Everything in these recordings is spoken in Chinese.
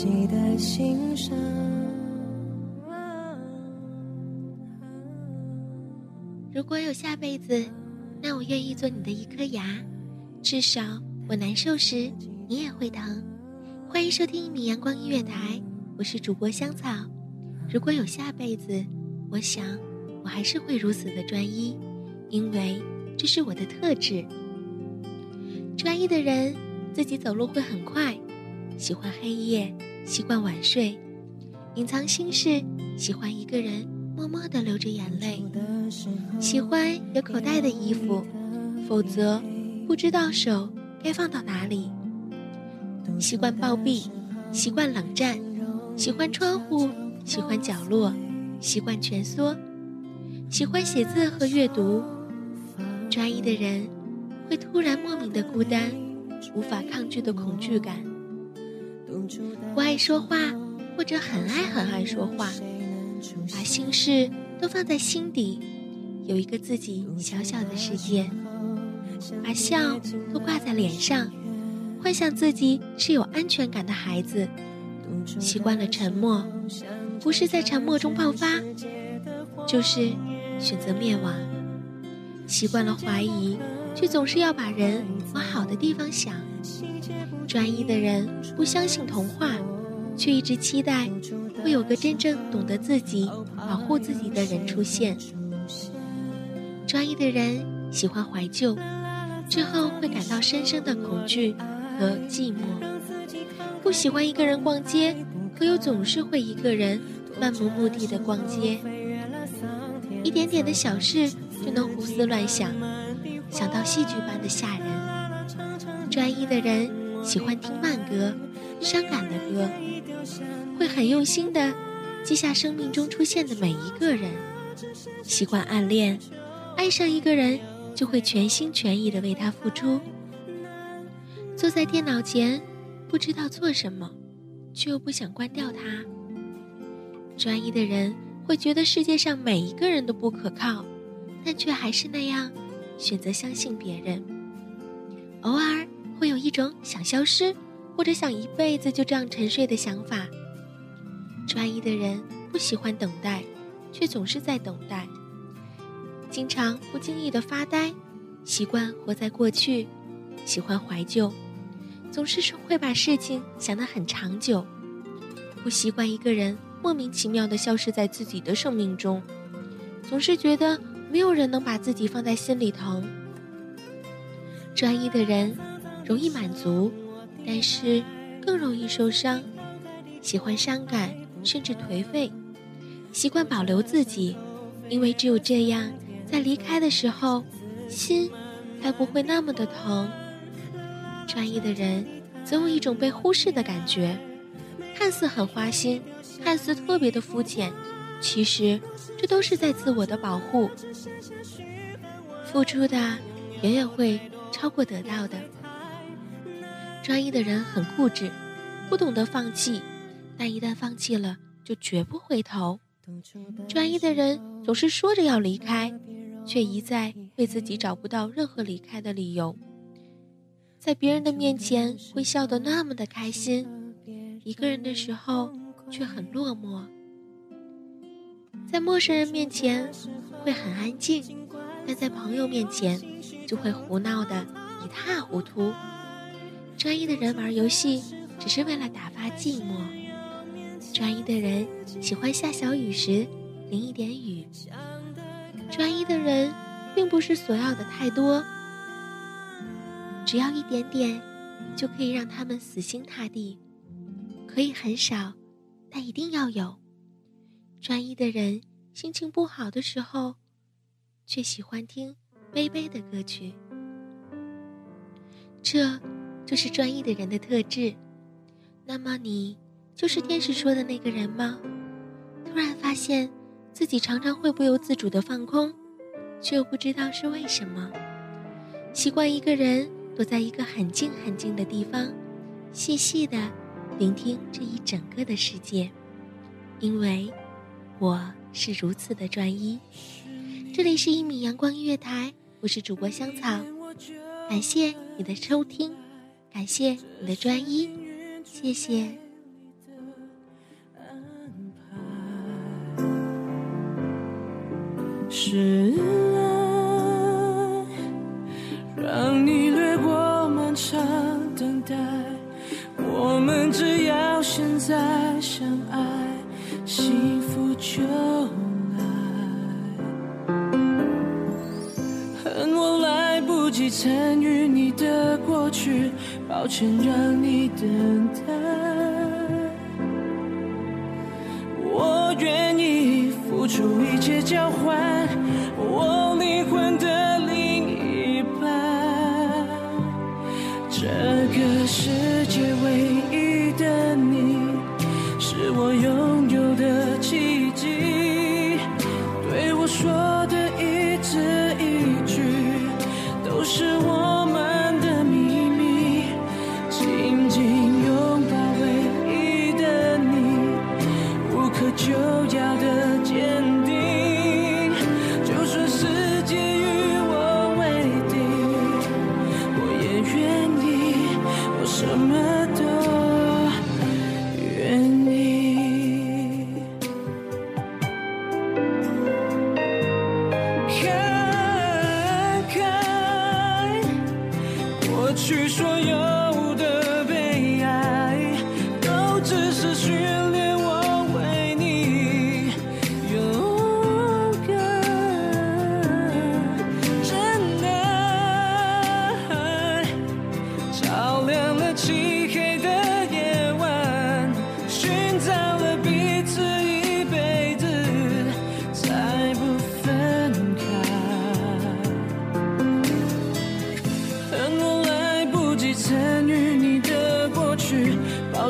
己的心上。如果有下辈子，那我愿意做你的一颗牙，至少我难受时你也会疼。欢迎收听一米阳光音乐台，我是主播香草。如果有下辈子，我想我还是会如此的专一，因为这是我的特质。专一的人，自己走路会很快。喜欢黑夜，习惯晚睡，隐藏心事，喜欢一个人默默地流着眼泪，喜欢有口袋的衣服，否则不知道手该放到哪里。习惯暴毙，习惯冷战，喜欢窗户，喜欢角落，习惯蜷缩，喜欢写字和阅读。专一的人会突然莫名的孤单，无法抗拒的恐惧感。不爱说话，或者很爱很爱说话，把心事都放在心底，有一个自己小小的世界，把笑都挂在脸上，幻想自己是有安全感的孩子，习惯了沉默，不是在沉默中爆发，就是选择灭亡，习惯了怀疑，却总是要把人往好的地方想。专一的人不相信童话，却一直期待会有个真正懂得自己、保护自己的人出现。专一的人喜欢怀旧，之后会感到深深的恐惧和寂寞。不喜欢一个人逛街，可又总是会一个人漫无目的的逛街。一点点的小事就能胡思乱想，想到戏剧般的吓人。专一的人。喜欢听慢歌、伤感的歌，会很用心的记下生命中出现的每一个人。习惯暗恋，爱上一个人就会全心全意的为他付出。坐在电脑前，不知道做什么，却又不想关掉它。专一的人会觉得世界上每一个人都不可靠，但却还是那样选择相信别人。一种想消失，或者想一辈子就这样沉睡的想法。专一的人不喜欢等待，却总是在等待。经常不经意的发呆，习惯活在过去，喜欢怀旧，总是会把事情想得很长久。不习惯一个人莫名其妙的消失在自己的生命中，总是觉得没有人能把自己放在心里疼。专一的人。容易满足，但是更容易受伤。喜欢伤感，甚至颓废，习惯保留自己，因为只有这样，在离开的时候，心才不会那么的疼。专一的人总有一种被忽视的感觉，看似很花心，看似特别的肤浅，其实这都是在自我的保护。付出的远远会超过得到的。专一的人很固执，不懂得放弃，但一旦放弃了，就绝不回头。专一的人总是说着要离开，却一再为自己找不到任何离开的理由。在别人的面前会笑得那么的开心，一个人的时候却很落寞。在陌生人面前会很安静，但在朋友面前就会胡闹的一塌糊涂。专一的人玩游戏，只是为了打发寂寞。专一的人喜欢下小雨时淋一点雨。专一的人并不是所要的太多，只要一点点，就可以让他们死心塌地。可以很少，但一定要有。专一的人心情不好的时候，却喜欢听悲悲的歌曲。这。就是专一的人的特质，那么你就是天使说的那个人吗？突然发现自己常常会不由自主的放空，却又不知道是为什么。习惯一个人躲在一个很静很静的地方，细细的聆听这一整个的世界，因为我是如此的专一。这里是一米阳光音乐台，我是主播香草，感谢你的收听，感谢你的专一，谢谢。是参与你的过去，抱歉让你等待。我愿意付出一切交换我灵魂的另一半。这个世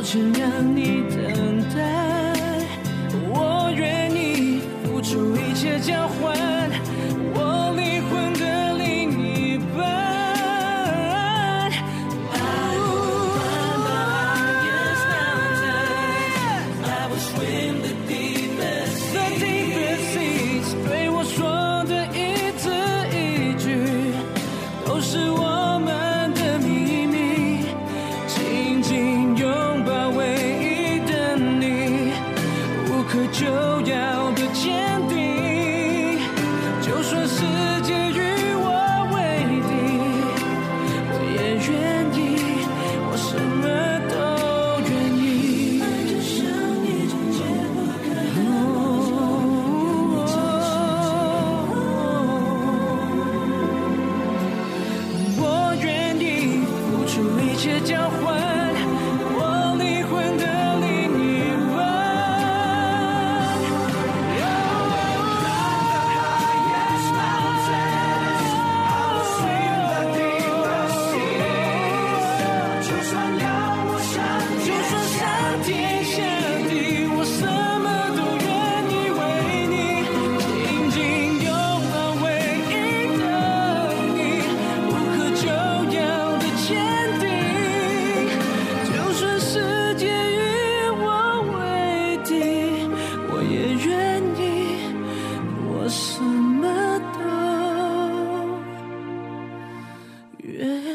抱歉让你的月。